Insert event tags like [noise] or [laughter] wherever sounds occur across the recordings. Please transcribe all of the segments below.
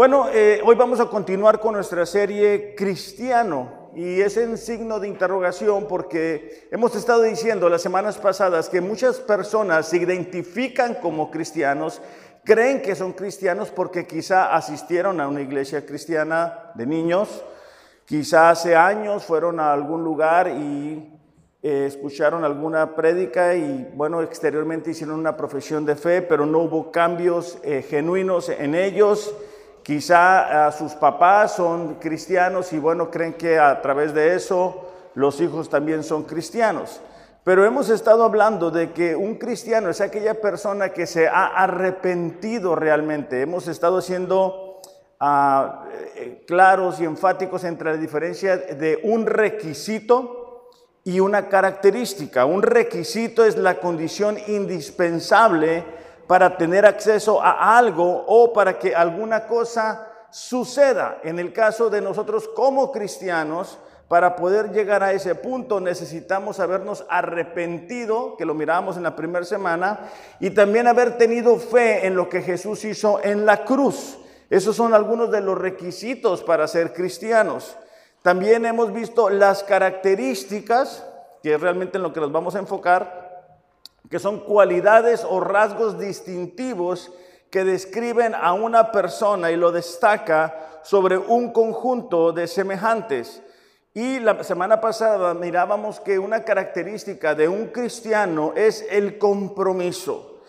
Bueno, eh, hoy vamos a continuar con nuestra serie Cristiano y es en signo de interrogación porque hemos estado diciendo las semanas pasadas que muchas personas se identifican como cristianos, creen que son cristianos porque quizá asistieron a una iglesia cristiana de niños, quizá hace años fueron a algún lugar y eh, escucharon alguna prédica y bueno, exteriormente hicieron una profesión de fe, pero no hubo cambios eh, genuinos en ellos Quizá a sus papás son cristianos y bueno, creen que a través de eso los hijos también son cristianos. Pero hemos estado hablando de que un cristiano es aquella persona que se ha arrepentido realmente. Hemos estado siendo ah, eh, claros y enfáticos entre la diferencia de un requisito y una característica. Un requisito es la condición indispensable para tener acceso a algo o para que alguna cosa suceda. En el caso de nosotros como cristianos, para poder llegar a ese punto necesitamos habernos arrepentido, que lo miramos en la primera semana, y también haber tenido fe en lo que Jesús hizo en la cruz. Esos son algunos de los requisitos para ser cristianos. También hemos visto las características, que es realmente en lo que nos vamos a enfocar, que son cualidades o rasgos distintivos que describen a una persona y lo destaca sobre un conjunto de semejantes. Y la semana pasada mirábamos que una característica de un cristiano es el compromiso.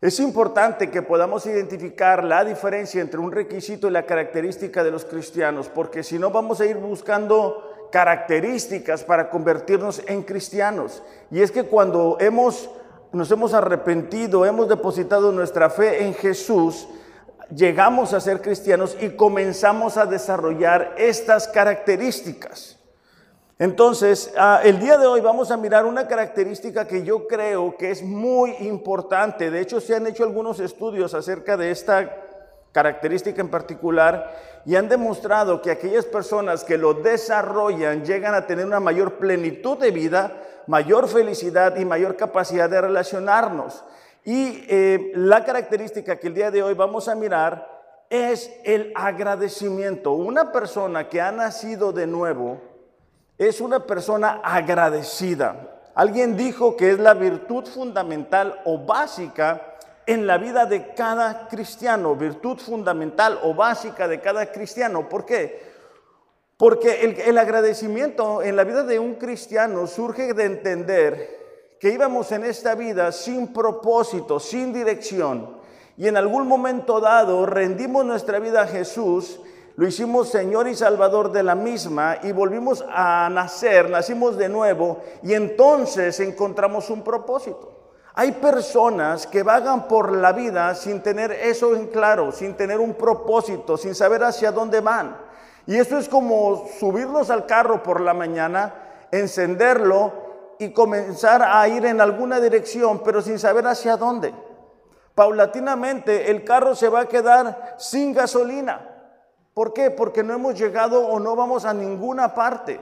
Es importante que podamos identificar la diferencia entre un requisito y la característica de los cristianos, porque si no vamos a ir buscando características para convertirnos en cristianos. Y es que cuando hemos nos hemos arrepentido, hemos depositado nuestra fe en Jesús, llegamos a ser cristianos y comenzamos a desarrollar estas características. Entonces, ah, el día de hoy vamos a mirar una característica que yo creo que es muy importante. De hecho, se han hecho algunos estudios acerca de esta característica en particular y han demostrado que aquellas personas que lo desarrollan llegan a tener una mayor plenitud de vida, mayor felicidad y mayor capacidad de relacionarnos. Y eh, la característica que el día de hoy vamos a mirar es el agradecimiento. Una persona que ha nacido de nuevo es una persona agradecida. Alguien dijo que es la virtud fundamental o básica en la vida de cada cristiano, virtud fundamental o básica de cada cristiano. ¿Por qué? Porque el, agradecimiento en la vida de un cristiano surge de entender que íbamos en esta vida sin propósito, sin dirección, y en algún momento dado rendimos nuestra vida a Jesús, lo hicimos Señor y Salvador de la misma y volvimos a nacer, nacimos de nuevo y entonces encontramos un propósito. Hay personas que vagan por la vida sin tener eso en claro, sin tener un propósito, sin saber hacia dónde van. Y eso es como subirnos al carro por la mañana, encenderlo y comenzar a ir en alguna dirección, pero sin saber hacia dónde. Paulatinamente el carro se va a quedar sin gasolina. ¿Por qué? Porque no hemos llegado o no vamos a ninguna parte.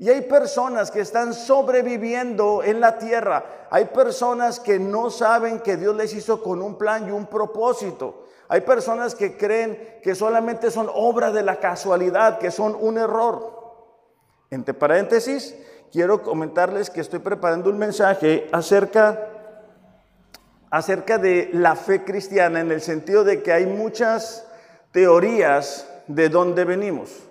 Y hay personas que están sobreviviendo en la tierra. Hay personas que no saben que Dios les hizo con un plan y un propósito. Hay personas que creen que solamente son obra de la casualidad, que son un error. Entre paréntesis, quiero comentarles que estoy preparando un mensaje acerca acerca de la fe cristiana en el sentido de que hay muchas teorías de dónde venimos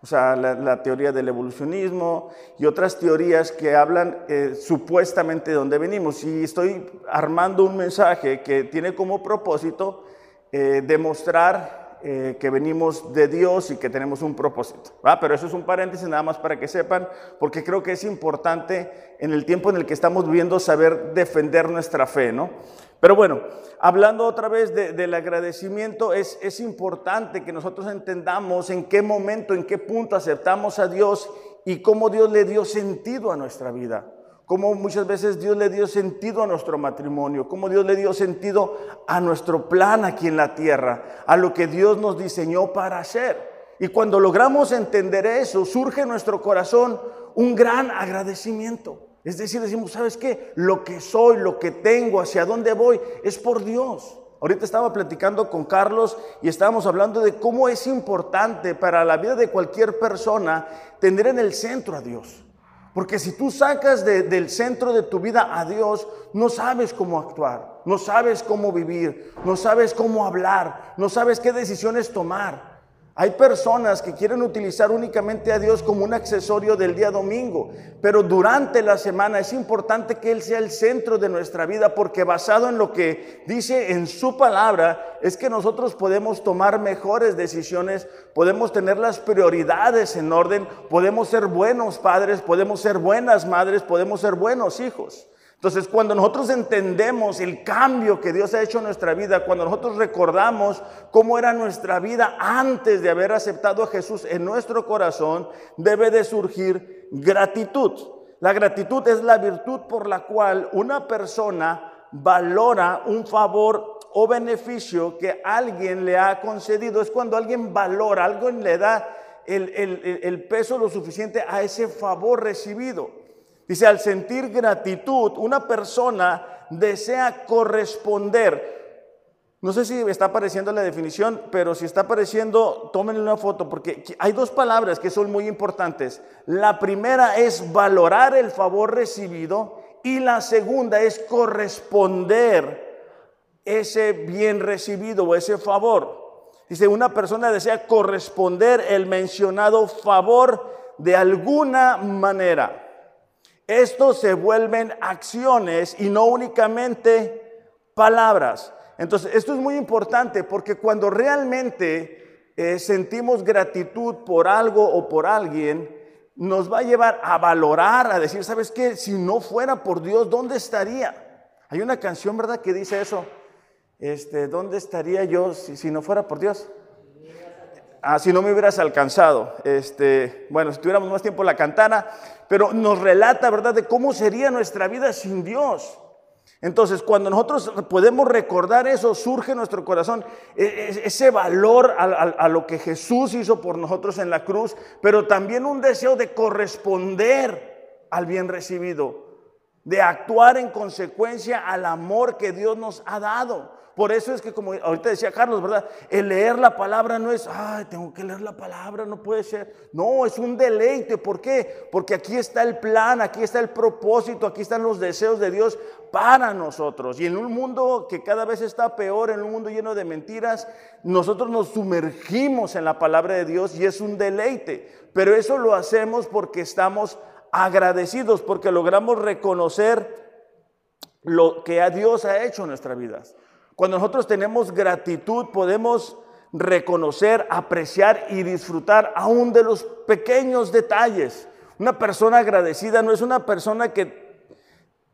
o sea, la, teoría del evolucionismo y otras teorías que hablan eh, supuestamente de dónde venimos. Y estoy armando un mensaje que tiene como propósito eh, demostrar eh, que venimos de Dios y que tenemos un propósito. Pero eso es un paréntesis nada más para que sepan, porque creo que es importante en el tiempo en el que estamos viviendo saber defender nuestra fe, ¿no? Pero bueno, hablando otra vez del agradecimiento, es, es importante que nosotros entendamos en qué momento, en qué punto aceptamos a Dios y cómo Dios le dio sentido a nuestra vida. Cómo muchas veces Dios le dio sentido a nuestro matrimonio, cómo Dios le dio sentido a nuestro plan aquí en la tierra, a lo que Dios nos diseñó para hacer. Y cuando logramos entender eso, surge en nuestro corazón un gran agradecimiento. Es decir, decimos, ¿sabes qué? Lo que soy, lo que tengo, hacia dónde voy, es por Dios. Ahorita estaba platicando con Carlos y estábamos hablando de cómo es importante para la vida de cualquier persona tener en el centro a Dios. Porque si tú sacas del centro de tu vida a Dios, no sabes cómo actuar, no sabes cómo vivir, no sabes cómo hablar, no sabes qué decisiones tomar. Hay personas que quieren utilizar únicamente a Dios como un accesorio del día domingo, pero durante la semana es importante que Él sea el centro de nuestra vida porque basado en lo que dice en su palabra es que nosotros podemos tomar mejores decisiones, podemos tener las prioridades en orden, podemos ser buenos padres, podemos ser buenas madres, podemos ser buenos hijos. Entonces, cuando nosotros entendemos el cambio que Dios ha hecho en nuestra vida, cuando nosotros recordamos cómo era nuestra vida antes de haber aceptado a Jesús en nuestro corazón, debe de surgir gratitud. La gratitud es la virtud por la cual una persona valora un favor o beneficio que alguien le ha concedido. Es cuando alguien valora, alguien le da el, el peso lo suficiente a ese favor recibido. Dice, al sentir gratitud, una persona desea corresponder. No sé si está apareciendo la definición, pero si está apareciendo, tómenle una foto, porque hay dos palabras que son muy importantes. La primera es valorar el favor recibido y la segunda es corresponder ese bien recibido o ese favor. Dice, una persona desea corresponder el mencionado favor de alguna manera. Estos se vuelven acciones y no únicamente palabras. Entonces, esto es muy importante porque cuando realmente eh, sentimos gratitud por algo o por alguien, nos va a llevar a valorar, a decir, ¿sabes qué? Si no fuera por Dios, ¿dónde estaría? Hay una canción, ¿verdad?, que dice eso. Este, ¿Dónde estaría yo si, no fuera por Dios? Ah, si no me hubieras alcanzado. Este, bueno, si tuviéramos más tiempo la cantara, pero nos relata, ¿verdad?, de cómo sería nuestra vida sin Dios. Entonces, cuando nosotros podemos recordar eso, surge en nuestro corazón e, e, ese valor a, a, lo que Jesús hizo por nosotros en la cruz, pero también un deseo de corresponder al bien recibido, de actuar en consecuencia al amor que Dios nos ha dado. Por eso es que, como ahorita decía Carlos, ¿verdad? El leer la palabra no es, ay, tengo que leer la palabra, no puede ser. No, es un deleite. ¿Por qué? Porque aquí está el plan, aquí está el propósito, aquí están los deseos de Dios para nosotros. Y en un mundo que cada vez está peor, en un mundo lleno de mentiras, nosotros nos sumergimos en la palabra de Dios y es un deleite. Pero eso lo hacemos porque estamos agradecidos, porque logramos reconocer lo que a Dios ha hecho en nuestras vidas. Cuando nosotros tenemos gratitud, podemos reconocer, apreciar y disfrutar aún de los pequeños detalles. Una persona agradecida no es una persona que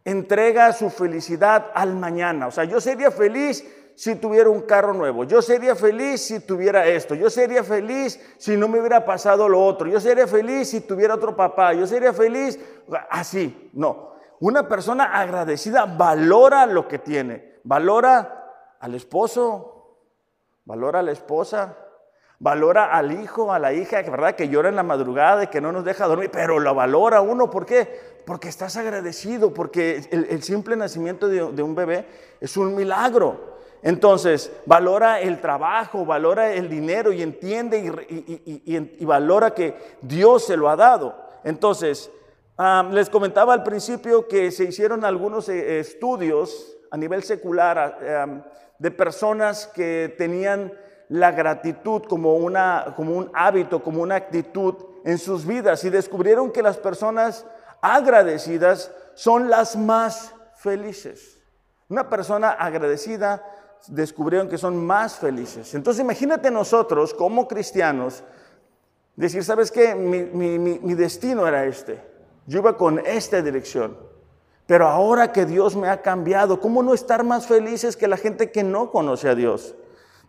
entrega su felicidad al mañana. O sea, yo sería feliz si tuviera un carro nuevo. Yo sería feliz si tuviera esto. Yo sería feliz si no me hubiera pasado lo otro. Yo sería feliz si tuviera otro papá. Yo sería feliz así. No. Una persona agradecida valora lo que tiene. Valora al esposo, valora a la esposa, valora al hijo, a la hija, ¿verdad? Que llora en la madrugada y que no nos deja dormir, pero lo valora uno, ¿por qué? Porque estás agradecido, porque el, simple nacimiento de, un bebé es un milagro. Entonces, valora el trabajo, valora el dinero y entiende y, valora que Dios se lo ha dado. Entonces, les comentaba al principio que se hicieron algunos eh, estudios a nivel secular de personas que tenían la gratitud como, una, como un hábito, como una actitud en sus vidas y descubrieron que las personas agradecidas son las más felices. Una persona agradecida descubrieron que son más felices. Entonces imagínate nosotros como cristianos decir, ¿sabes qué? Mi, mi destino era este. Yo iba con esta dirección. Pero ahora que Dios me ha cambiado, ¿cómo no estar más felices que la gente que no conoce a Dios?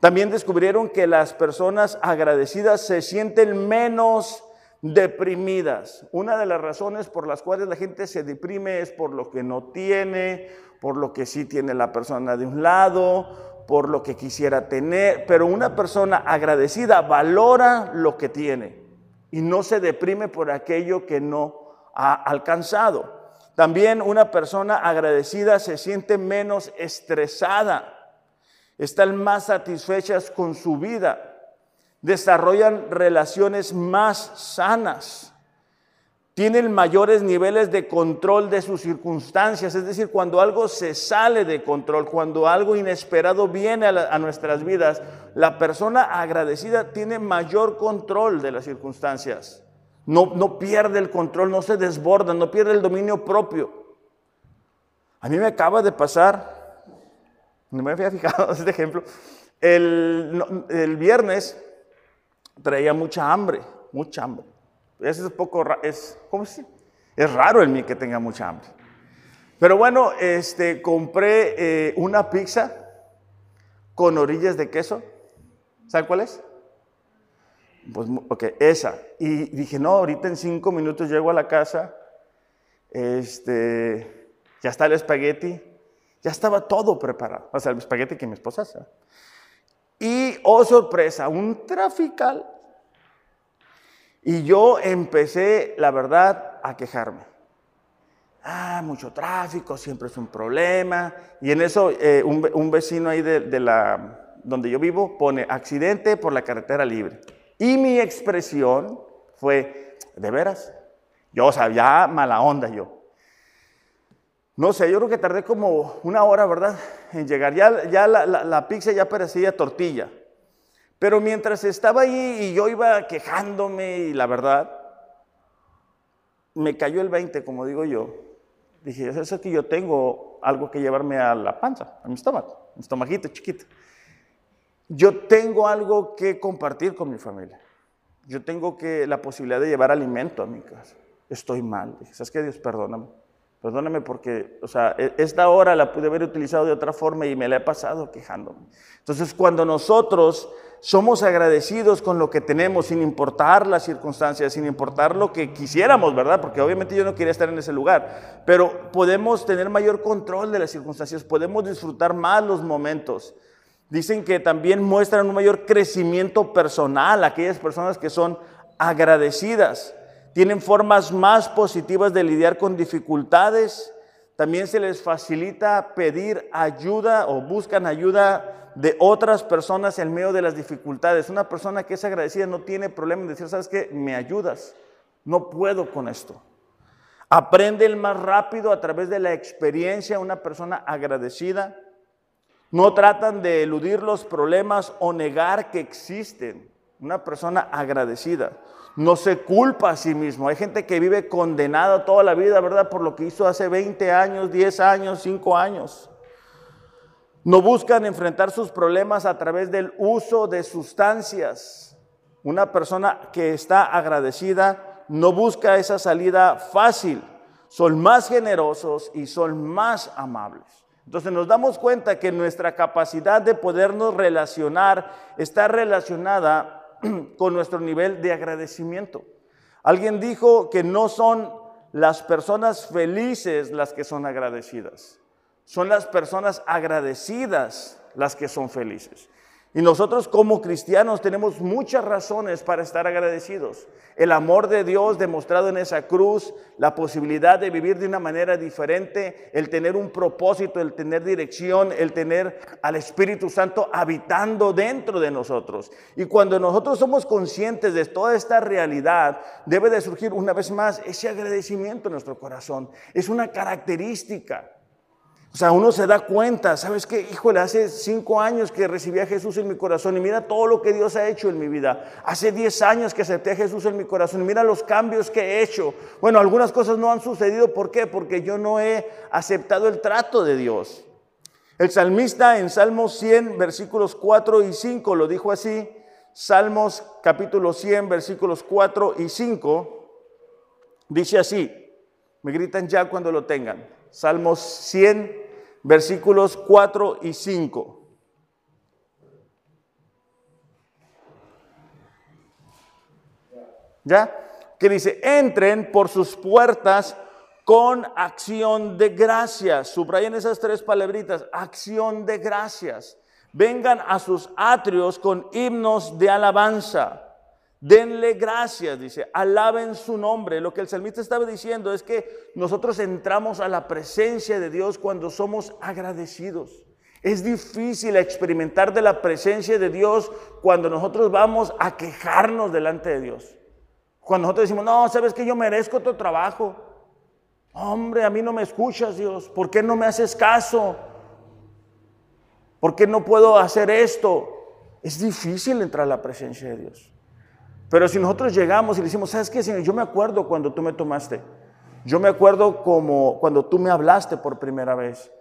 También descubrieron que las personas agradecidas se sienten menos deprimidas. Una de las razones por las cuales la gente se deprime es por lo que no tiene, por lo que sí tiene la persona de un lado, por lo que quisiera tener. Pero una persona agradecida valora lo que tiene y no se deprime por aquello que no ha alcanzado. También una persona agradecida se siente menos estresada. están más satisfechas con su vida, desarrollan relaciones más sanas, tienen mayores niveles de control de sus circunstancias, es decir, cuando algo se sale de control, cuando algo inesperado viene a, nuestras vidas, la persona agradecida tiene mayor control de las circunstancias. No, no pierde el control, no se desborda, no pierde el dominio propio. A mí me acaba de pasar, no me había [laughs] fijado este ejemplo, el, el viernes traía mucha hambre, mucha hambre. Es poco, es, ¿cómo Es raro en mí que tenga mucha hambre. Pero bueno, este, compré eh, una pizza con orillas de queso. ¿Saben cuál es? Pues, ok, esa. Y dije, no, ahorita en cinco minutos llego a la casa. Este, ya está el espagueti. Ya estaba todo preparado. O sea, el espagueti que mi esposa hace. Y, oh sorpresa, un trafical y yo empecé, la verdad, a quejarme. Ah, mucho tráfico, siempre es un problema. Y en eso eh, un, vecino ahí de, la, donde yo vivo pone accidente por la carretera libre. Y mi expresión fue, ¿de veras? Yo, o sea, ya mala onda yo. No sé, yo creo que tardé como una hora, ¿verdad? En llegar. Ya, ya la, la pizza ya parecía tortilla. Pero mientras estaba ahí y yo iba quejándome y la verdad, me cayó el 20, como digo yo. Dije, es que yo tengo algo que llevarme a la panza, a mi estómago, mi estomajito chiquito. Yo tengo algo que compartir con mi familia. Yo tengo que la posibilidad de llevar alimento a mi casa. Estoy mal. ¿sabes qué? Dios, perdóname. Perdóname porque, o sea, e, esta hora la pude haber utilizado de otra forma y me la he pasado quejándome. Entonces, cuando nosotros somos agradecidos con lo que tenemos, sin importar las circunstancias, sin importar lo que quisiéramos, ¿verdad? Porque obviamente yo no quería estar en ese lugar, pero podemos tener mayor control de las circunstancias, podemos disfrutar más los momentos. Dicen que también muestran un mayor crecimiento personal, aquellas personas que son agradecidas, tienen formas más positivas de lidiar con dificultades, también se les facilita pedir ayuda o buscan ayuda de otras personas en medio de las dificultades. Una persona que es agradecida no tiene problema en decir, ¿sabes qué? Me ayudas. No puedo con esto. Aprende el más rápido a través de la experiencia una persona agradecida. No tratan de eludir los problemas o negar que existen. Una persona agradecida. No se culpa a sí mismo. Hay gente que vive condenada toda la vida, ¿verdad? Por lo que hizo hace 20 años, 10 años, 5 años. No buscan enfrentar sus problemas a través del uso de sustancias. Una persona que está agradecida no busca esa salida fácil. Son más generosos y son más amables. Entonces nos damos cuenta que nuestra capacidad de podernos relacionar está relacionada [clears throat] con nuestro nivel de agradecimiento. Alguien dijo que no son las personas felices las que son agradecidas son las personas agradecidas las que son felices. Y nosotros como cristianos tenemos muchas razones para estar agradecidos. El amor de Dios demostrado en esa cruz, la posibilidad de vivir de una manera diferente, el tener un propósito, el tener dirección, el tener al Espíritu Santo habitando dentro de nosotros. Y cuando nosotros somos conscientes de toda esta realidad, debe de surgir una vez más ese agradecimiento en nuestro corazón. Es una característica. O sea, uno se da cuenta, ¿sabes qué? Híjole, hace cinco años que recibí a Jesús en mi corazón y mira todo lo que Dios ha hecho en mi vida. Hace diez años que acepté a Jesús en mi corazón y mira los cambios que he hecho. Bueno, algunas cosas no han sucedido. ¿Por qué? Porque yo no he aceptado el trato de Dios. El salmista en Salmos 100, versículos 4 y 5 lo dijo así. Salmos capítulo 100, versículos 4 y 5, dice así. Me gritan ya cuando lo tengan. Salmos 100, versículos 4 y 5. ¿Ya? Que dice, entren por sus puertas con acción de gracias. Subrayen esas tres palabritas, acción de gracias. Vengan a sus atrios con himnos de alabanza. Denle gracias, dice, alaben su nombre. Lo que el salmista estaba diciendo es que nosotros entramos a la presencia de Dios cuando somos agradecidos. Es difícil experimentar de la presencia de Dios cuando nosotros vamos a quejarnos delante de Dios. Cuando nosotros decimos, no, sabes que yo merezco tu trabajo. Hombre, a mí no me escuchas, Dios. ¿Por qué no me haces caso? ¿Por qué no puedo hacer esto? Es difícil entrar a la presencia de Dios. Pero si nosotros llegamos y le decimos, ¿sabes qué, Señor? Yo me acuerdo cuando tú me tomaste. Yo me acuerdo como cuando tú me hablaste por primera vez.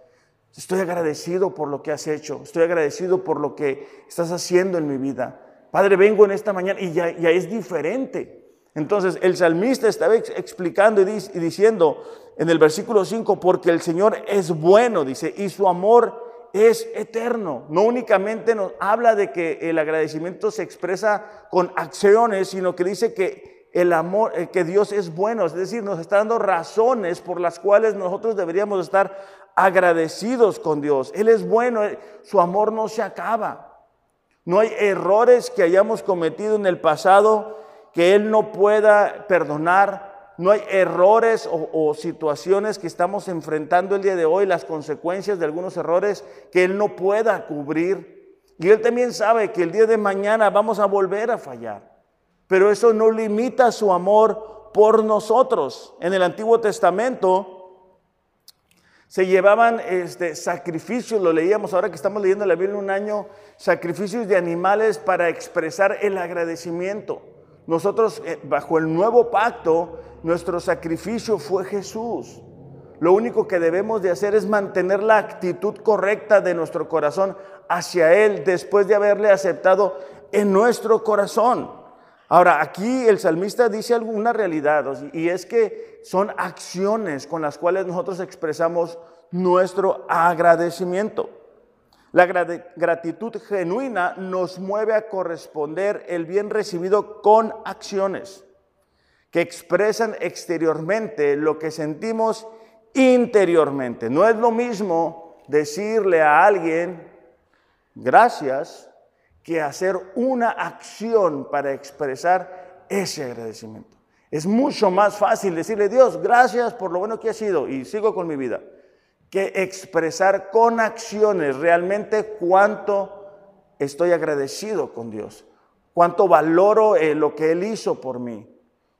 Estoy agradecido por lo que has hecho. Estoy agradecido por lo que estás haciendo en mi vida. Padre, vengo en esta mañana y ya, es diferente. Entonces el salmista estaba explicando y, y diciendo en el versículo 5, porque el Señor es bueno, dice, y su amor es eterno. No únicamente nos habla de que el agradecimiento se expresa con acciones, sino que dice que el amor, eh, que Dios es bueno, es decir, nos está dando razones por las cuales nosotros deberíamos estar agradecidos con Dios. Él es bueno, eh, su amor no se acaba. No hay errores que hayamos cometido en el pasado que Él no pueda perdonar. No hay errores o, situaciones que estamos enfrentando el día de hoy, las consecuencias de algunos errores que Él no pueda cubrir. Y Él también sabe que el día de mañana vamos a volver a fallar. Pero eso no limita su amor por nosotros. En el Antiguo Testamento, se llevaban este, sacrificios, lo leíamos ahora que estamos leyendo la Biblia un año, sacrificios de animales para expresar el agradecimiento. Nosotros, eh, bajo el nuevo pacto, nuestro sacrificio fue Jesús. Lo único que debemos de hacer es mantener la actitud correcta de nuestro corazón hacia Él después de haberle aceptado en nuestro corazón. Ahora, aquí el salmista dice alguna realidad y es que son acciones con las cuales nosotros expresamos nuestro agradecimiento. La gratitud genuina nos mueve a corresponder el bien recibido con acciones que expresan exteriormente lo que sentimos interiormente. No es lo mismo decirle a alguien gracias que hacer una acción para expresar ese agradecimiento. Es mucho más fácil decirle, Dios, gracias por lo bueno que ha sido y sigo con mi vida, que expresar con acciones realmente cuánto estoy agradecido con Dios, cuánto valoro eh, lo que Él hizo por mí,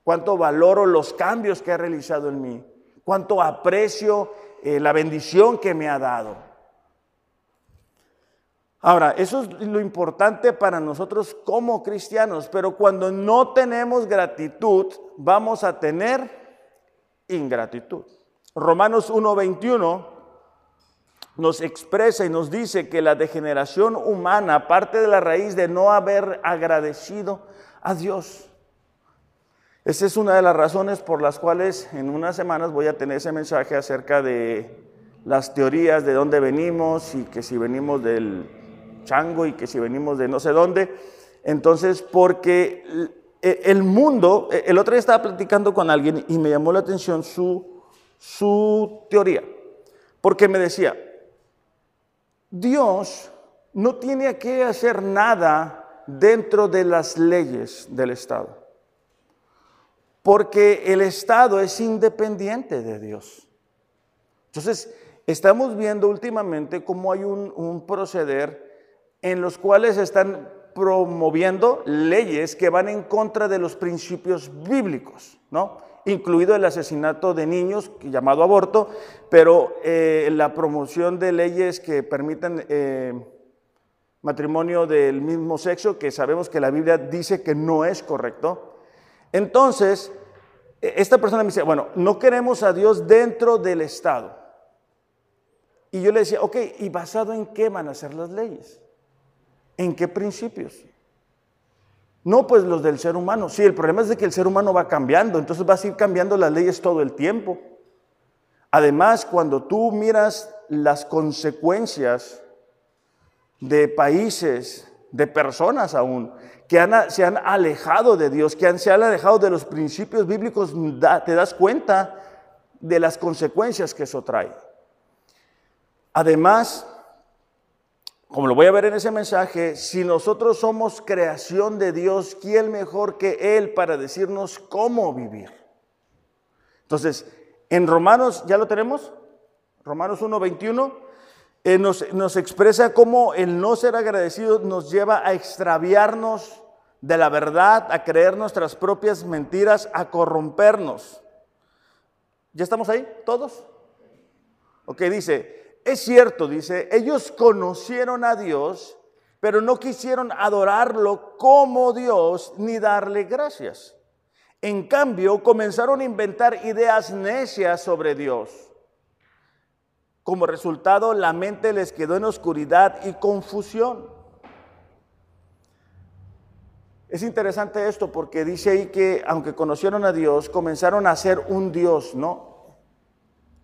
cuánto valoro los cambios que ha realizado en mí, cuánto aprecio eh, la bendición que me ha dado. Ahora, eso es lo importante para nosotros como cristianos, pero cuando no tenemos gratitud, vamos a tener ingratitud. Romanos 1:21 nos expresa y nos dice que la degeneración humana parte de la raíz de no haber agradecido a Dios. Esa es una de las razones por las cuales en unas semanas voy a tener ese mensaje acerca de las teorías de dónde venimos y que si venimos del chango y que si venimos de no sé dónde. Entonces, porque el mundo, el otro día estaba platicando con alguien y me llamó la atención su, su teoría, porque me decía, Dios no tiene que hacer nada dentro de las leyes del Estado, porque el Estado es independiente de Dios. Entonces, estamos viendo últimamente cómo hay un, un proceder en los cuales están promoviendo leyes que van en contra de los principios bíblicos, ¿no? Incluido el asesinato de niños, llamado aborto, pero eh, la promoción de leyes que permitan eh, matrimonio del mismo sexo, que sabemos que la Biblia dice que no es correcto. Entonces, e, esta persona me dice, bueno, no queremos a Dios dentro del Estado. Y yo le decía, ok, ¿y basado en qué van a ser las leyes? ¿En qué principios? No, pues los del ser humano. Sí, el problema es de que el ser humano va cambiando, entonces vas a ir cambiando las leyes todo el tiempo. Además, cuando tú miras las consecuencias de países, de personas aún, que se han alejado de Dios, que se han alejado de los principios bíblicos, te das cuenta de las consecuencias que eso trae. Además, como lo voy a ver en ese mensaje, si nosotros somos creación de Dios, ¿quién mejor que Él para decirnos cómo vivir? Entonces, en Romanos, ¿ya lo tenemos? Romanos 1.21. eh, nos, nos expresa cómo el no ser agradecido nos lleva a extraviarnos de la verdad, a creer nuestras propias mentiras, a corrompernos. ¿Ya estamos ahí? ¿Todos? Ok, dice, es cierto, dice, ellos conocieron a Dios, pero no quisieron adorarlo como Dios ni darle gracias. En cambio, comenzaron a inventar ideas necias sobre Dios. Como resultado, la mente les quedó en oscuridad y confusión. Es interesante esto porque dice ahí que aunque conocieron a Dios, comenzaron a ser un Dios, ¿no?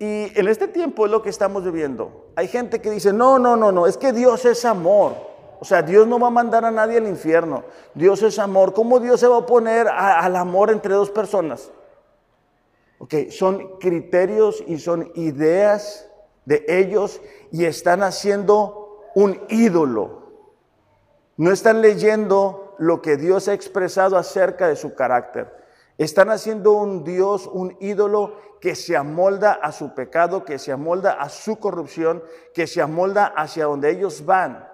Y en este tiempo es lo que estamos viviendo. Hay gente que dice, no, no, no, no, es que Dios es amor. O sea, Dios no va a mandar a nadie al infierno. Dios es amor. ¿Cómo Dios se va a oponer al amor entre dos personas? Ok, son criterios y son ideas de ellos y están haciendo un ídolo. No están leyendo lo que Dios ha expresado acerca de su carácter. Están haciendo un Dios, un ídolo que se amolda a su pecado, que se amolda a su corrupción, que se amolda hacia donde ellos van.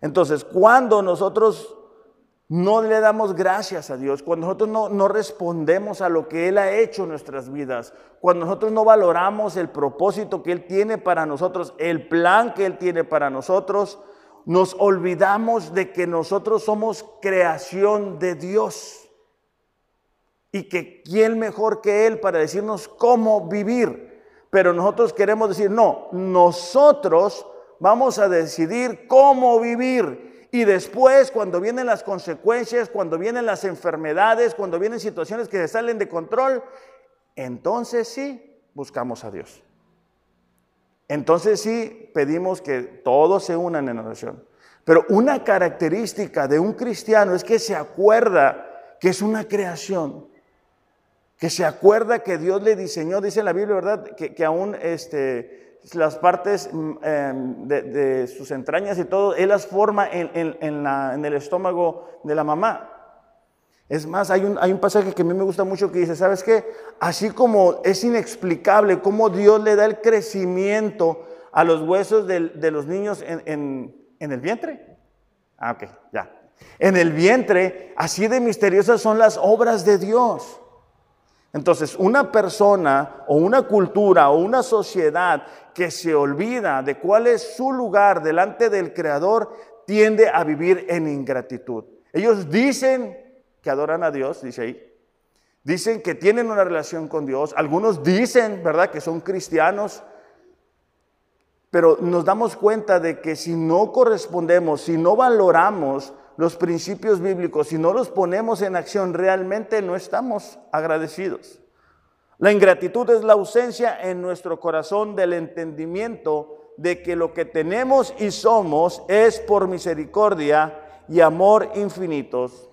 Entonces, cuando nosotros no le damos gracias a Dios, cuando nosotros no, no, respondemos a lo que Él ha hecho en nuestras vidas, cuando nosotros no valoramos el propósito que Él tiene para nosotros, el plan que Él tiene para nosotros, nos olvidamos de que nosotros somos creación de Dios y que quién mejor que Él para decirnos cómo vivir. Pero nosotros queremos decir, no, nosotros vamos a decidir cómo vivir. Y después, cuando vienen las consecuencias, cuando vienen las enfermedades, cuando vienen situaciones que se salen de control, entonces sí buscamos a Dios. Entonces sí pedimos que todos se unan en oración. Pero una característica de un cristiano es que se acuerda que es una creación, que se acuerda que Dios le diseñó, dice la Biblia, ¿verdad? Que, aún este, las partes mm, em, de, sus entrañas y todo, Él las forma en, en el estómago de la mamá. Es más, hay un, hay un pasaje que a mí me gusta mucho que dice, ¿sabes qué? Así como es inexplicable cómo Dios le da el crecimiento a los huesos de, de los niños en, en el vientre. Ah, ok, ya. En el vientre, así de misteriosas son las obras de Dios. Entonces, una persona o una cultura o una sociedad que se olvida de cuál es su lugar delante del Creador tiende a vivir en ingratitud. Ellos dicen que adoran a Dios, dice ahí. Dicen que tienen una relación con Dios. Algunos dicen, ¿verdad?, que son cristianos. Pero nos damos cuenta de que si no correspondemos, si no valoramos los principios bíblicos, si no los ponemos en acción, realmente no estamos agradecidos. La ingratitud es la ausencia en nuestro corazón del entendimiento de que lo que tenemos y somos es por misericordia y amor infinitos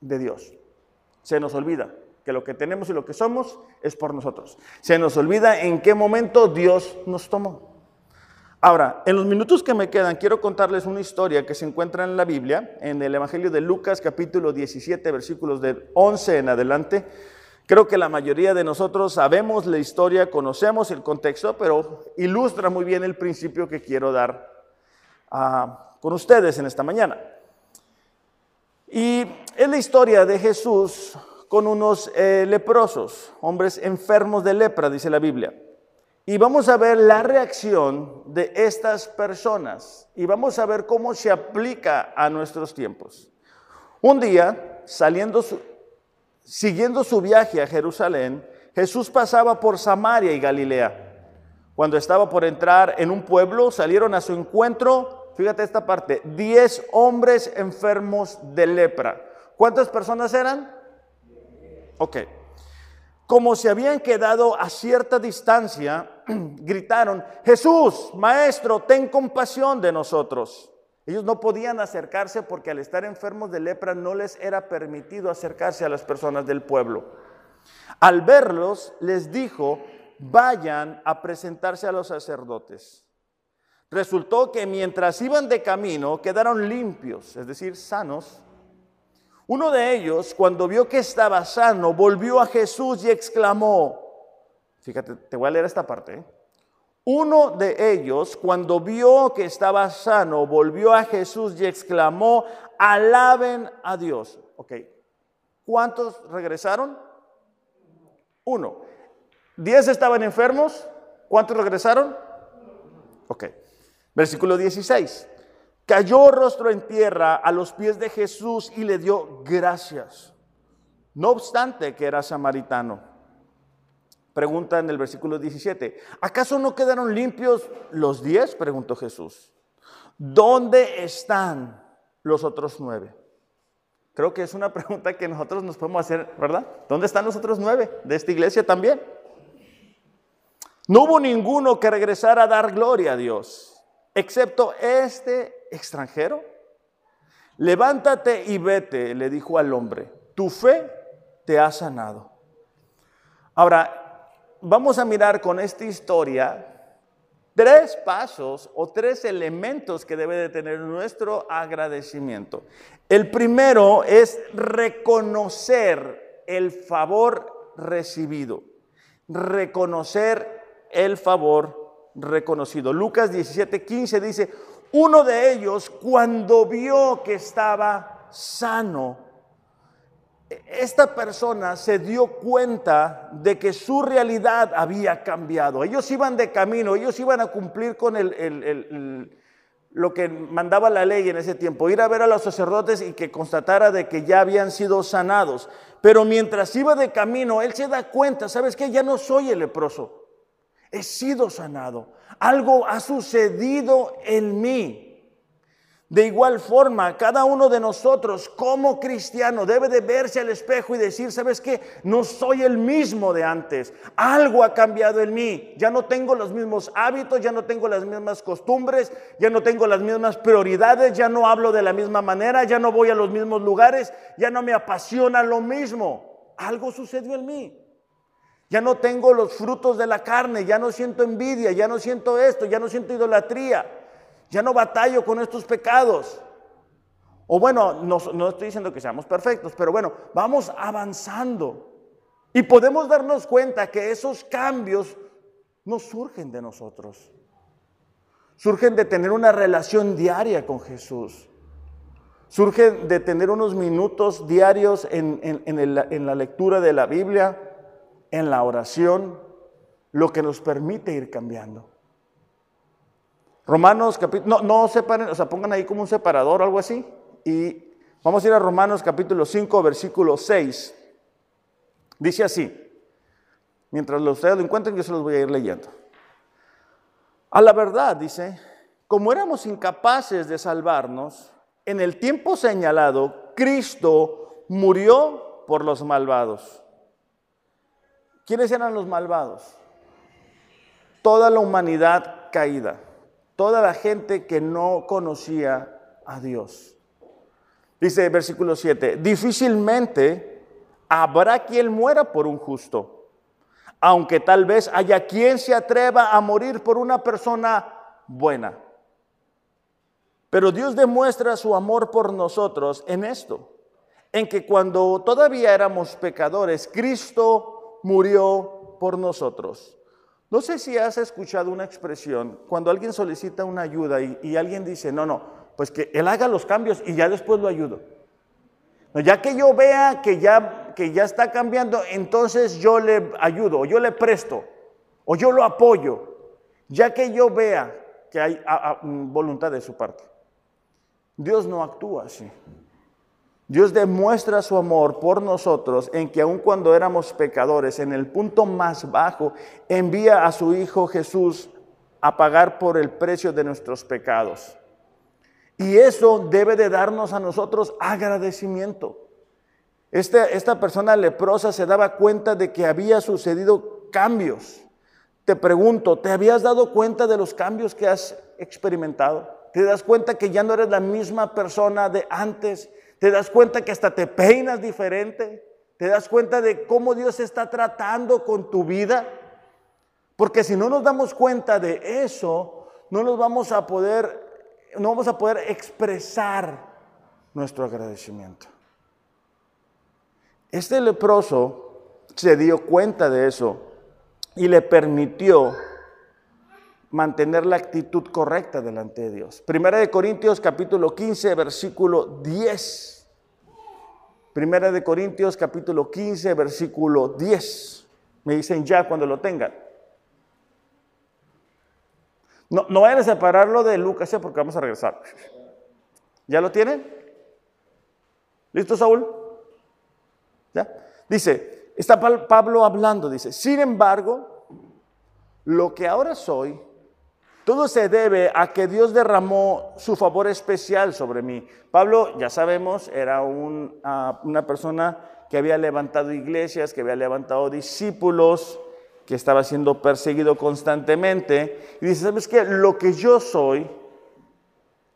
de Dios. Se nos olvida que lo que tenemos y lo que somos es por nosotros. Se nos olvida en qué momento Dios nos tomó. Ahora, en los minutos que me quedan, quiero contarles una historia que se encuentra en la Biblia, en el Evangelio de Lucas capítulo 17, versículos de 11 en adelante. Creo que la mayoría de nosotros sabemos la historia, conocemos el contexto, pero ilustra muy bien el principio que quiero dar ah, con ustedes en esta mañana. Y es la historia de Jesús con unos eh, leprosos, hombres enfermos de lepra, dice la Biblia. Y vamos a ver la reacción de estas personas y vamos a ver cómo se aplica a nuestros tiempos. Un día, siguiendo su viaje a Jerusalén, Jesús pasaba por Samaria y Galilea. Cuando estaba por entrar en un pueblo, salieron a su encuentro Fíjate esta parte, 10 hombres enfermos de lepra. ¿Cuántas personas eran? Ok. Como se habían quedado a cierta distancia, [clears throat] gritaron, Jesús, Maestro, ten compasión de nosotros. Ellos no podían acercarse porque al estar enfermos de lepra no les era permitido acercarse a las personas del pueblo. Al verlos, les dijo, vayan a presentarse a los sacerdotes. Resultó que mientras iban de camino quedaron limpios, es decir, sanos. Uno de ellos, cuando vio que estaba sano, volvió a Jesús y exclamó, fíjate, te voy a leer esta parte, ¿eh? Uno de ellos, cuando vio que estaba sano, volvió a Jesús y exclamó, alaben a Dios. Ok, ¿cuántos regresaron? Uno. ¿Diez estaban enfermos? ¿Cuántos regresaron? Ok. Versículo 16. Cayó rostro en tierra a los pies de Jesús y le dio gracias. No obstante que era samaritano. Pregunta en el versículo 17. ¿Acaso no quedaron limpios los diez? Preguntó Jesús. ¿Dónde están los otros nueve? Creo que es una [laughs] pregunta que nosotros nos podemos hacer, ¿verdad? ¿Dónde están los otros nueve de esta iglesia también? No hubo ninguno que regresara a dar gloria a Dios, excepto este extranjero. Levántate y vete, le dijo al hombre, tu fe te ha sanado. Ahora, vamos a mirar con esta historia tres pasos o tres elementos que debe de tener nuestro agradecimiento. El primero es reconocer el favor recibido, reconocer el favor reconocido. Lucas 17, 15 dice, uno de ellos cuando vio que estaba sano, esta persona se dio cuenta de que su realidad había cambiado. Ellos iban de camino, ellos iban a cumplir con lo que mandaba la ley en ese tiempo, ir a ver a los sacerdotes y que constatara de que ya habían sido sanados. Pero mientras iba de camino, él se da cuenta, ¿sabes qué? Ya no soy el leproso, he sido sanado. Algo ha sucedido en mí. De igual forma, cada uno de nosotros como cristiano debe de verse al espejo y decir, ¿sabes qué? No soy el mismo de antes. Algo ha cambiado en mí. Ya no tengo los mismos hábitos, ya no tengo las mismas costumbres, ya no tengo las mismas prioridades, ya no hablo de la misma manera, ya no voy a los mismos lugares, ya no me apasiona lo mismo. Algo sucedió en mí. Ya no tengo los frutos de la carne, ya no siento envidia, ya no siento esto, ya no siento idolatría. Ya no batallo con estos pecados. O bueno, no, estoy diciendo que seamos perfectos, pero bueno, vamos avanzando. Y podemos darnos cuenta que esos cambios no surgen de nosotros. Surgen de tener una relación diaria con Jesús. Surgen de tener unos minutos diarios en, en la lectura de la Biblia, en la oración, lo que nos permite ir cambiando. Romanos capítulo, no, no separen, o sea, pongan ahí como un separador o algo así. Y vamos a ir a Romanos capítulo 5, versículo 6. Dice así, mientras ustedes lo encuentren, yo se los voy a ir leyendo. A la verdad, dice, como éramos incapaces de salvarnos, en el tiempo señalado, Cristo murió por los malvados. ¿Quiénes eran los malvados? Toda la humanidad caída toda la gente que no conocía a Dios. Dice versículo 7, difícilmente habrá quien muera por un justo, aunque tal vez haya quien se atreva a morir por una persona buena. Pero Dios demuestra su amor por nosotros en esto, en que cuando todavía éramos pecadores, Cristo murió por nosotros. No sé si has escuchado una expresión cuando alguien solicita una ayuda y, alguien dice, no, no, pues que él haga los cambios y ya después lo ayudo. No, ya que yo vea que ya, que ya está cambiando, entonces yo le ayudo, o yo le presto, o yo lo apoyo, ya que yo vea que hay voluntad de su parte. Dios no actúa así. Dios demuestra su amor por nosotros en que aun cuando éramos pecadores, en el punto más bajo, envía a su Hijo Jesús a pagar por el precio de nuestros pecados. Y eso debe de darnos a nosotros agradecimiento. Este, esta persona leprosa se daba cuenta de que había sucedido cambios. Te pregunto, ¿te habías dado cuenta de los cambios que has experimentado? ¿Te das cuenta que ya no eres la misma persona de antes? Te das cuenta que hasta te peinas diferente. Te das cuenta de cómo Dios está tratando con tu vida. Porque si no nos damos cuenta de eso, no nos vamos a poder, no vamos a poder expresar nuestro agradecimiento. Este leproso se dio cuenta de eso y le permitió mantener la actitud correcta delante de Dios. Primera de Corintios capítulo 15, versículo 10. Primera de Corintios capítulo 15, versículo 10. Me dicen ya cuando lo tengan. No, no vayan a separarlo de Lucas ¿eh? porque vamos a regresar. ¿Ya lo tienen? ¿Listo, Saúl? ¿Ya? Dice, está Pablo hablando, dice, sin embargo, lo que ahora soy, todo se debe a que Dios derramó su favor especial sobre mí. Pablo, ya sabemos, era ah, una persona que había levantado iglesias, que había levantado discípulos, que estaba siendo perseguido constantemente. Y dice, ¿sabes qué? Lo que yo soy,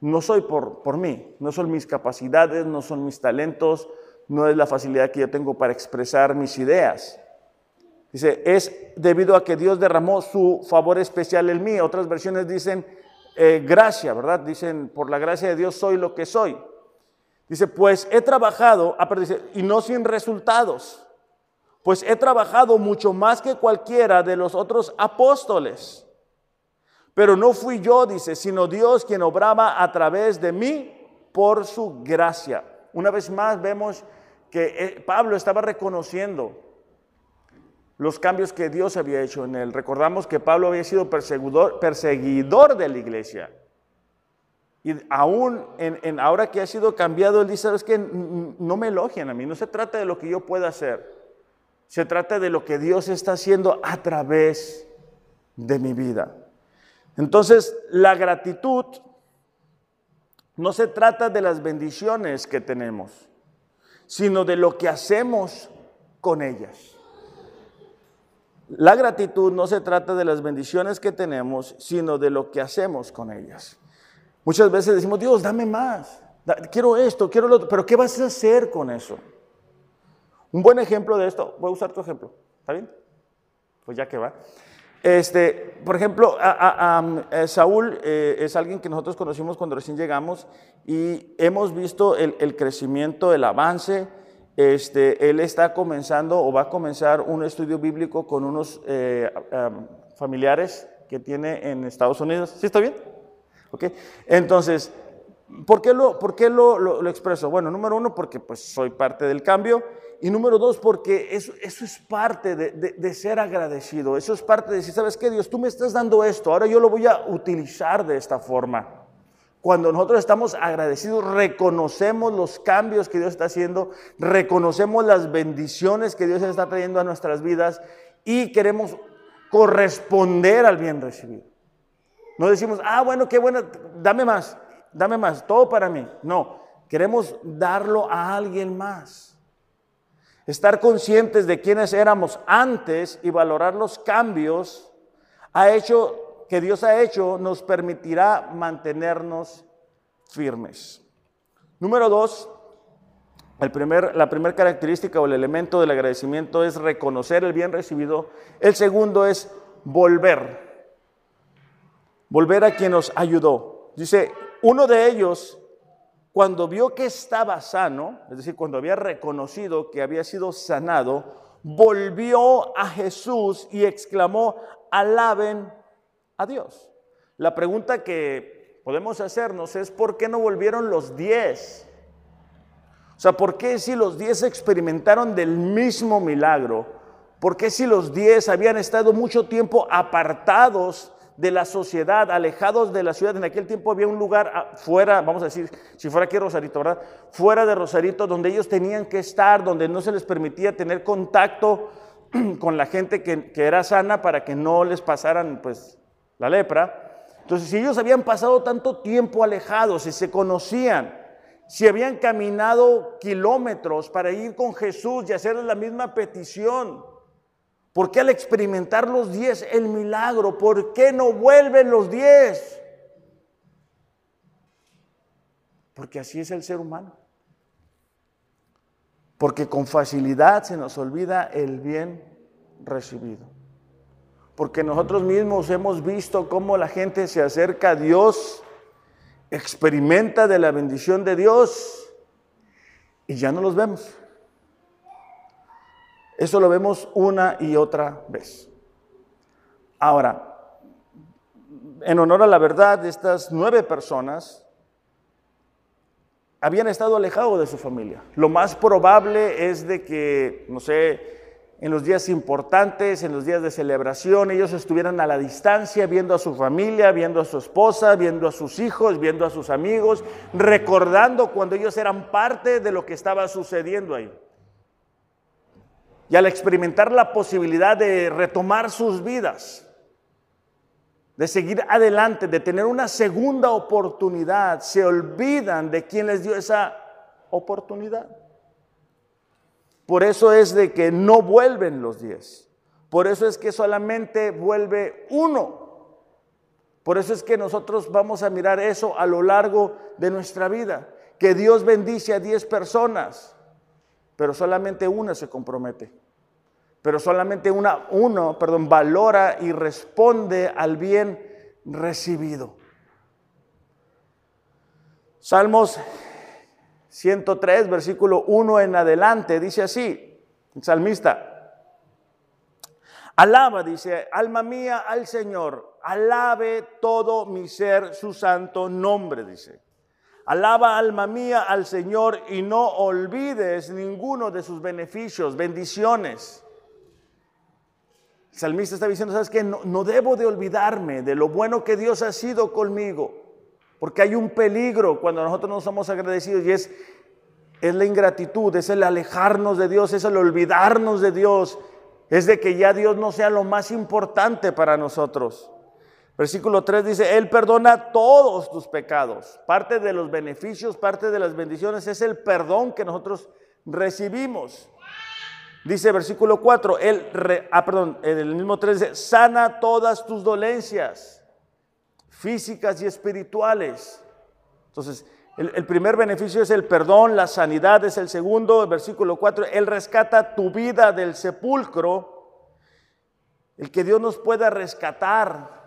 no soy por, por mí, no son mis capacidades, no son mis talentos, no es la facilidad que yo tengo para expresar mis ideas. Dice, es debido a que Dios derramó su favor especial en mí. Otras versiones dicen eh, gracia, ¿verdad? Dicen, por la gracia de Dios soy lo que soy. Dice, pues he trabajado, ah, y no sin resultados, pues he trabajado mucho más que cualquiera de los otros apóstoles. Pero no fui yo, dice, sino Dios quien obraba a través de mí por su gracia. Una vez más vemos que eh, Pablo estaba reconociendo los cambios que Dios había hecho en él. Recordamos que Pablo había sido perseguidor, de la iglesia. Y aún en, ahora que ha sido cambiado, él dice, ¿sabes que No me elogian a mí, no se trata de lo que yo pueda hacer, se trata de lo que Dios está haciendo a través de mi vida. Entonces, la gratitud no se trata de las bendiciones que tenemos, sino de lo que hacemos con ellas. La gratitud no se trata de las bendiciones que tenemos, sino de lo que hacemos con ellas. Muchas veces decimos, Dios, dame más, quiero esto, quiero lo otro, pero ¿qué vas a hacer con eso? Un buen ejemplo de esto, voy a usar tu ejemplo, ¿está bien? Pues ya que va. Este, por ejemplo, a, Saúl eh, es alguien que nosotros conocimos cuando recién llegamos y hemos visto el crecimiento, el avance, este, él está comenzando o va a comenzar un estudio bíblico con unos eh, familiares que tiene en Estados Unidos. ¿Sí está bien? ¿Ok? Entonces, ¿por qué, lo, por qué lo, expreso? Bueno, número uno, porque pues soy parte del cambio. Y número dos, porque eso, es parte de, de, de, ser agradecido. Eso es parte de decir, ¿sabes qué, Dios? Tú me estás dando esto, ahora yo lo voy a utilizar de esta forma. Cuando nosotros estamos agradecidos, reconocemos los cambios que Dios está haciendo, reconocemos las bendiciones que Dios está trayendo a nuestras vidas y queremos corresponder al bien recibido. No decimos, ah, bueno, qué bueno, dame más, dame más, todo para mí. No, queremos darlo a alguien más. Estar conscientes de quiénes éramos antes y valorar los cambios ha hecho que Dios ha hecho nos permitirá mantenernos firmes. Número dos, el primer, la primera característica o el elemento del agradecimiento es reconocer el bien recibido. El segundo es volver. Volver a quien nos ayudó. Dice, uno de ellos, cuando vio que estaba sano, es decir, cuando había reconocido que había sido sanado, volvió a Jesús y exclamó, alaben a Dios. La pregunta que podemos hacernos es, ¿por qué no volvieron los diez? O sea, ¿por qué si los diez experimentaron del mismo milagro? ¿Por qué si los diez habían estado mucho tiempo apartados de la sociedad, alejados de la ciudad? En aquel tiempo había un lugar fuera, vamos a decir, si fuera aquí Rosarito, ¿verdad? Fuera de Rosarito, donde ellos tenían que estar, donde no se les permitía tener contacto [clears throat] con la gente que, que era sana para que no les pasaran, pues, la lepra. Entonces, si ellos habían pasado tanto tiempo alejados y se conocían, si habían caminado kilómetros para ir con Jesús y hacerle la misma petición, ¿por qué al experimentar los diez el milagro? ¿Por qué no vuelven los diez? Porque así es el ser humano. Porque con facilidad se nos olvida el bien recibido porque nosotros mismos hemos visto cómo la gente se acerca a Dios, experimenta de la bendición de Dios y ya no los vemos. Eso lo vemos una y otra vez. Ahora, en honor a la verdad, estas nueve personas habían estado alejados de su familia. Lo más probable es de que, no sé, en los días importantes, en los días de celebración, ellos estuvieran a la distancia viendo a su familia, viendo a su esposa, viendo a sus hijos, viendo a sus amigos, recordando cuando ellos eran parte de lo que estaba sucediendo ahí. Y al experimentar la posibilidad de retomar sus vidas, de seguir adelante, de tener una segunda oportunidad, se olvidan de quién les dio esa oportunidad. Por eso es de que no vuelven los diez. Por eso es que solamente vuelve uno. Por eso es que nosotros vamos a mirar eso a lo largo de nuestra vida. Que Dios bendice a diez personas, pero solamente una se compromete. Pero solamente una, uno, perdón, valora y responde al bien recibido. Salmos 103, versículo 1 en adelante, dice así, el salmista. Alaba, dice, alma mía al Señor, alabe todo mi ser su santo nombre, dice. Alaba alma mía al Señor y no olvides ninguno de sus beneficios, bendiciones. El salmista está diciendo, ¿sabes qué? No, no debo de olvidarme de lo bueno que Dios ha sido conmigo. Porque hay un peligro cuando nosotros no somos agradecidos y es, es la ingratitud, es el alejarnos de Dios, es el olvidarnos de Dios, es de que ya Dios no sea lo más importante para nosotros. Versículo 3 dice, Él perdona todos tus pecados. Parte de los beneficios, parte de las bendiciones es el perdón que nosotros recibimos. Dice versículo 4, Él, ah, perdón, en el mismo 3 dice, sana todas tus dolencias físicas y espirituales. Entonces, el, primer beneficio es el perdón, la sanidad es el segundo, el versículo 4, Él rescata tu vida del sepulcro, el que Dios nos pueda rescatar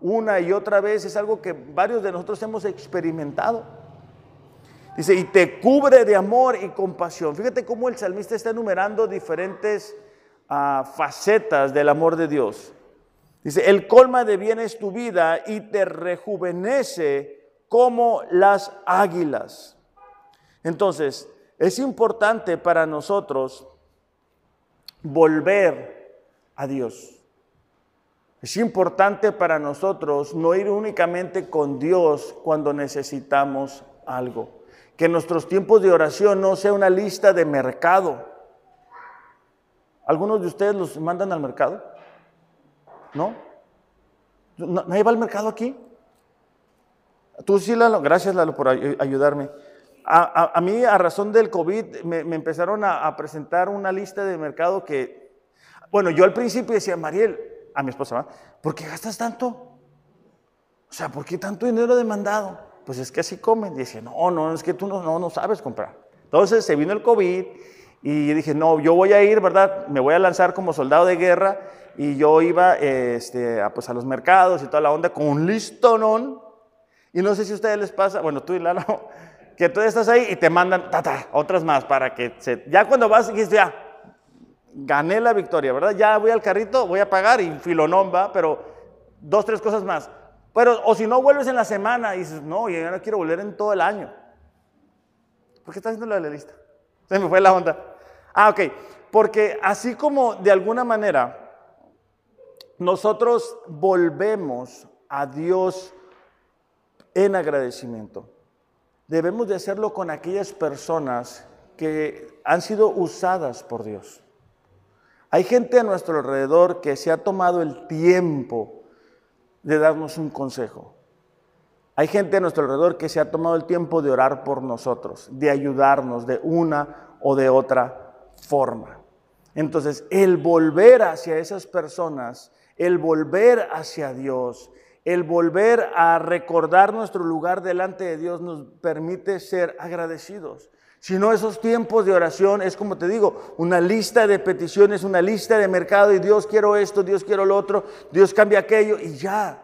una y otra vez es algo que varios de nosotros hemos experimentado. Dice, y te cubre de amor y compasión. Fíjate cómo el salmista está enumerando diferentes ah, facetas del amor de Dios. Dice, el colma de bienes tu vida y te rejuvenece como las águilas. Entonces, es importante para nosotros volver a Dios. Es importante para nosotros no ir únicamente con Dios cuando necesitamos algo. Que nuestros tiempos de oración no sea una lista de mercado. ¿Algunos de ustedes los mandan al mercado? ¿No? ¿Nadie va al mercado aquí? Tú sí, Lalo. Gracias, Lalo, por ayudarme. A, mí, a razón del COVID, me, empezaron a, presentar una lista de mercado que, bueno, yo al principio decía, Mariel, a mi esposa, ¿por qué gastas tanto? O sea, ¿por qué tanto dinero demandado? Pues es que así comen. Decía, no, no, es que tú no, no, no sabes comprar. Entonces se vino el COVID y dije, no, yo voy a ir, ¿verdad? Me voy a lanzar como soldado de guerra y yo iba este, a, pues, a los mercados y toda la onda con un listonón. Y no sé si a ustedes les pasa, bueno, tú y Lalo, [laughs] que tú estás ahí y te mandan ta, otras más para que se... Ya cuando vas, dices, ya, gané la victoria, ¿verdad? Ya voy al carrito, voy a pagar y filonón va, pero dos, tres cosas más. Pero, o si no vuelves en la semana y dices, no, yo no quiero volver en todo el año. ¿Por qué estás haciendo la lista? Se me fue la onda. Ah, ok. Porque así como de alguna manera nosotros volvemos a Dios en agradecimiento. Debemos de hacerlo con aquellas personas que han sido usadas por Dios. Hay gente a nuestro alrededor que se ha tomado el tiempo de darnos un consejo. Hay gente a nuestro alrededor que se ha tomado el tiempo de orar por nosotros, de ayudarnos de una o de otra forma. Entonces, el volver hacia esas personas el volver hacia Dios, el volver a recordar nuestro lugar delante de Dios nos permite ser agradecidos. Si no, esos tiempos de oración es como te digo, una lista de peticiones, una lista de mercado y Dios quiero esto, Dios quiero lo otro, Dios cambia aquello y ya.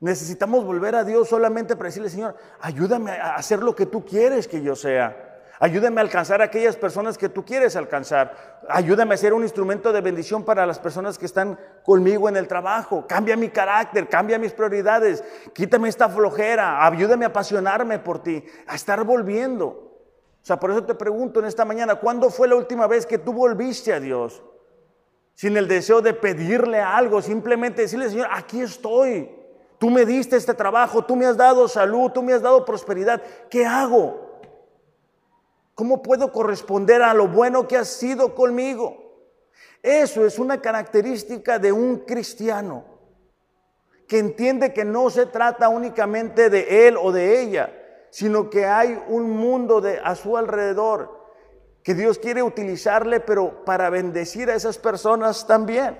Necesitamos volver a Dios solamente para decirle, Señor, ayúdame a hacer lo que tú quieres que yo sea. Ayúdame a alcanzar a aquellas personas que tú quieres alcanzar. Ayúdame a ser un instrumento de bendición para las personas que están conmigo en el trabajo. Cambia mi carácter, cambia mis prioridades. Quítame esta flojera. Ayúdame a apasionarme por ti, a estar volviendo. O sea, por eso te pregunto en esta mañana, ¿cuándo fue la última vez que tú volviste a Dios? Sin el deseo de pedirle algo, simplemente decirle, Señor, aquí estoy. Tú me diste este trabajo, tú me has dado salud, tú me has dado prosperidad. ¿Qué hago? ¿Cómo puedo corresponder a lo bueno que has sido conmigo? Eso es una característica de un cristiano que entiende que no se trata únicamente de él o de ella, sino que hay un mundo de, a su alrededor que Dios quiere utilizarle, pero para bendecir a esas personas también.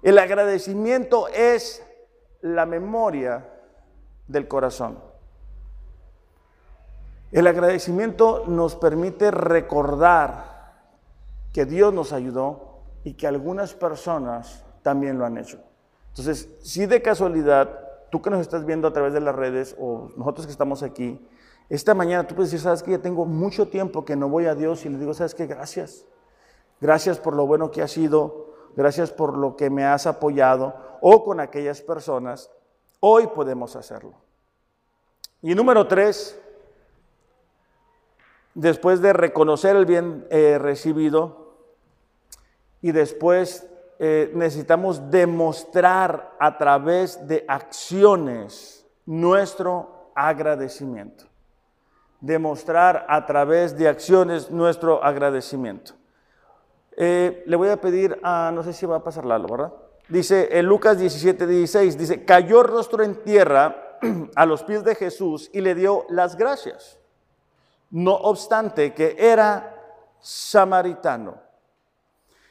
El agradecimiento es la memoria del corazón. El agradecimiento nos permite recordar que Dios nos ayudó y que algunas personas también lo han hecho. Entonces, si de casualidad, tú que nos estás viendo a través de las redes o nosotros que estamos aquí, esta mañana tú puedes decir, sabes que ya tengo mucho tiempo que no voy a Dios y le digo, sabes que gracias. Gracias por lo bueno que has sido, gracias por lo que me has apoyado o con aquellas personas. Hoy podemos hacerlo. Y número tres, después de reconocer el bien eh, recibido y después eh, necesitamos demostrar a través de acciones nuestro agradecimiento. Demostrar a través de acciones nuestro agradecimiento. Eh, le voy a pedir a, no sé si va a pasar Lalo, ¿verdad? Dice en Lucas 17, 16, dice, cayó rostro en tierra [clears throat] a los pies de Jesús y le dio las gracias no obstante que era samaritano.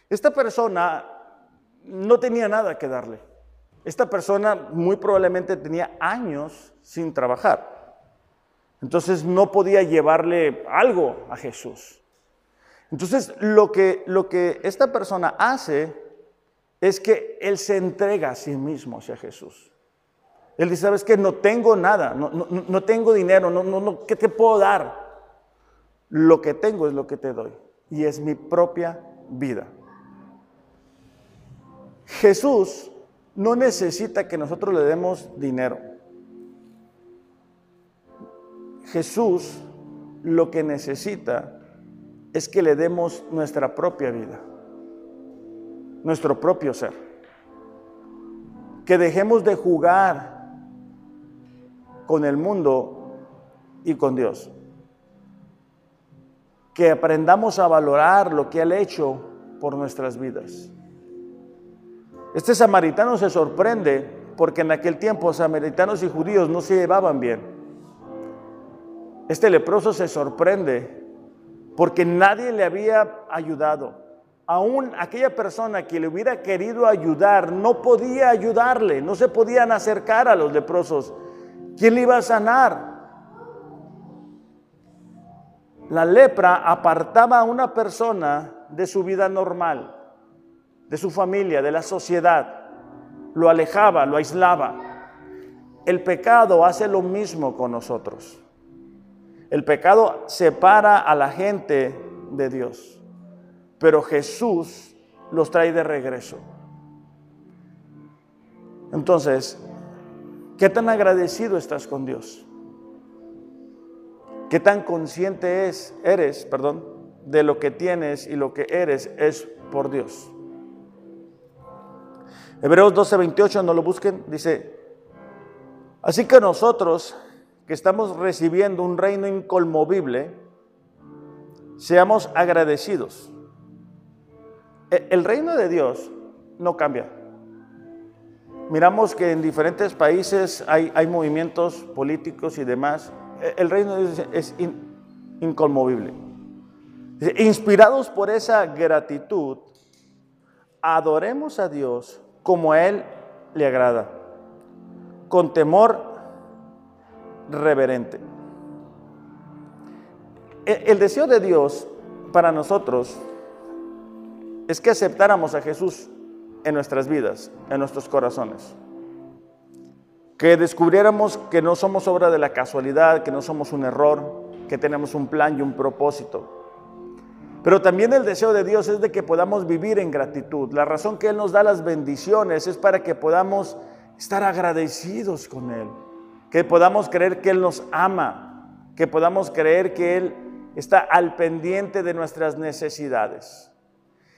Esta persona no tenía nada que darle. Esta persona muy probablemente tenía años sin trabajar. Entonces no podía llevarle algo a Jesús. Entonces lo que, lo que esta persona hace es que él se entrega a sí mismo hacia Jesús. Él dice, ¿sabes qué? No tengo nada, no, tengo dinero, no, ¿qué te puedo dar? Lo que tengo es lo que te doy y es mi propia vida. Jesús no necesita que nosotros le demos dinero. Jesús lo que necesita es que le demos nuestra propia vida, nuestro propio ser. Que dejemos de jugar con el mundo y con Dios que aprendamos a valorar lo que Él ha hecho por nuestras vidas. Este samaritano se sorprende porque en aquel tiempo samaritanos y judíos no se llevaban bien. Este leproso se sorprende porque nadie le había ayudado. Aún aquella persona que le hubiera querido ayudar no podía ayudarle, no se podían acercar a los leprosos. ¿Quién le iba a sanar? La lepra apartaba a una persona de su vida normal, de su familia, de la sociedad. Lo alejaba, lo aislaba. El pecado hace lo mismo con nosotros. El pecado separa a la gente de Dios, pero Jesús los trae de regreso. Entonces, ¿qué tan agradecido estás con Dios? ¿Qué tan consciente es, eres, perdón, de lo que tienes y lo que eres es por Dios? Hebreos 12:28, no lo busquen, dice, así que nosotros que estamos recibiendo un reino incolmovible, seamos agradecidos. E, el reino de Dios no cambia. Miramos que en diferentes países hay, hay movimientos políticos y demás el reino de Dios es inconmovible. Inspirados por esa gratitud, adoremos a Dios como a Él le agrada, con temor reverente. El, el deseo de Dios para nosotros es que aceptáramos a Jesús en nuestras vidas, en nuestros corazones que descubriéramos que no somos obra de la casualidad, que no somos un error, que tenemos un plan y un propósito. Pero también el deseo de Dios es de que podamos vivir en gratitud. La razón que Él nos da las bendiciones es para que podamos estar agradecidos con Él, que podamos creer que Él nos ama, que podamos creer que Él está al pendiente de nuestras necesidades.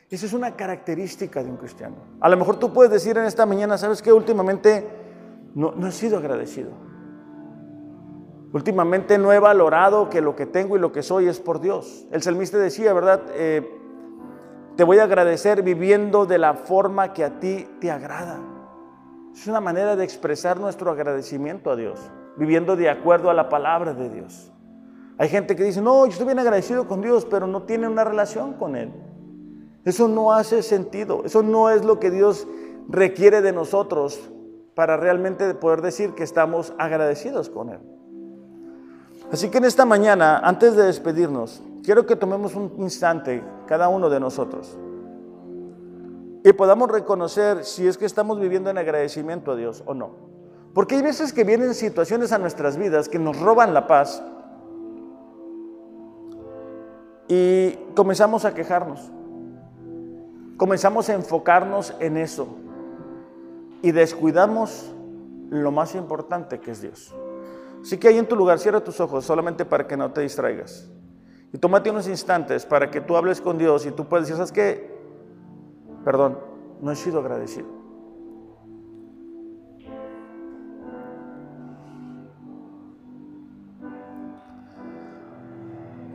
Esa es una característica de un cristiano. A lo mejor tú puedes decir en esta mañana, ¿sabes qué? Últimamente no, he sido agradecido. Últimamente no he valorado que lo que tengo y lo que soy es por Dios. El salmista decía, ¿verdad? Eh, te voy a agradecer viviendo de la forma que a ti te agrada. Es una manera de expresar nuestro agradecimiento a Dios, viviendo de acuerdo a la palabra de Dios. Hay gente que dice, no, yo estoy bien agradecido con Dios, pero no tiene una relación con Él. Eso no hace sentido, eso no es lo que Dios requiere de nosotros para realmente poder decir que estamos agradecidos con Él. Así que en esta mañana, antes de despedirnos, quiero que tomemos un instante, cada uno de nosotros, y podamos reconocer si es que estamos viviendo en agradecimiento a Dios o no. Porque hay veces que vienen situaciones a nuestras vidas que nos roban la paz y comenzamos a quejarnos comenzamos a enfocarnos en eso y descuidamos lo más importante que es Dios. Así que ahí en tu lugar cierra tus ojos solamente para que no te distraigas. Y tómate unos instantes para que tú hables con Dios y tú puedes decir, ¿sabes qué? Perdón, no he sido agradecido.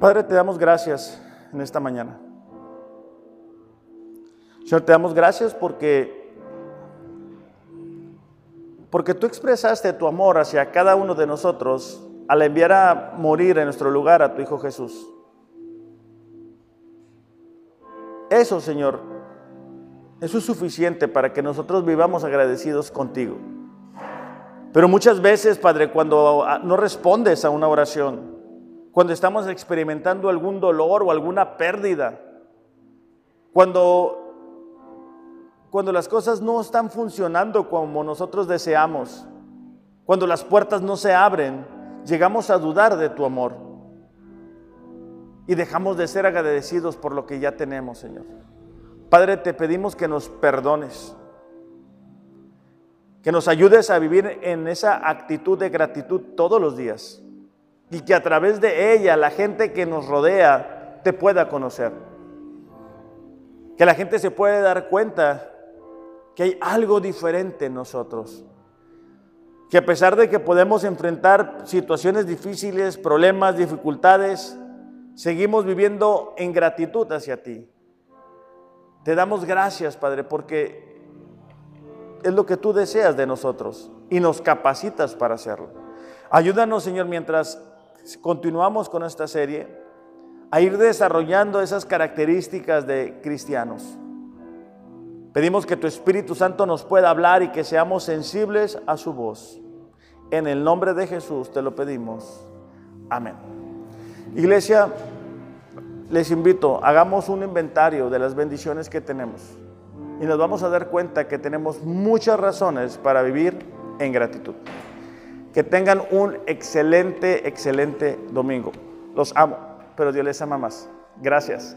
Padre, te damos gracias en esta mañana. Señor, te damos gracias porque, porque tú expresaste tu amor hacia cada uno de nosotros al enviar a morir en nuestro lugar a tu Hijo Jesús. Eso, Señor, eso es suficiente para que nosotros vivamos agradecidos contigo. Pero muchas veces, Padre, cuando no respondes a una oración, cuando estamos experimentando algún dolor o alguna pérdida, cuando cuando las cosas no están funcionando como nosotros deseamos, cuando las puertas no se abren, llegamos a dudar de tu amor y dejamos de ser agradecidos por lo que ya tenemos, Señor. Padre, te pedimos que nos perdones, que nos ayudes a vivir en esa actitud de gratitud todos los días y que a través de ella la gente que nos rodea te pueda conocer. Que la gente se pueda dar cuenta que hay algo diferente en nosotros. Que a pesar de que podemos enfrentar situaciones difíciles, problemas, dificultades, seguimos viviendo en gratitud hacia ti. Te damos gracias, Padre, porque es lo que tú deseas de nosotros y nos capacitas para hacerlo. Ayúdanos, Señor, mientras continuamos con esta serie, a ir desarrollando esas características de cristianos. Pedimos que tu Espíritu Santo nos pueda hablar y que seamos sensibles a su voz. En el nombre de Jesús te lo pedimos. Amén. Iglesia, les invito, hagamos un inventario de las bendiciones que tenemos y nos vamos a dar cuenta que tenemos muchas razones para vivir en gratitud. Que tengan un excelente, excelente domingo. Los amo, pero Dios les ama más. Gracias.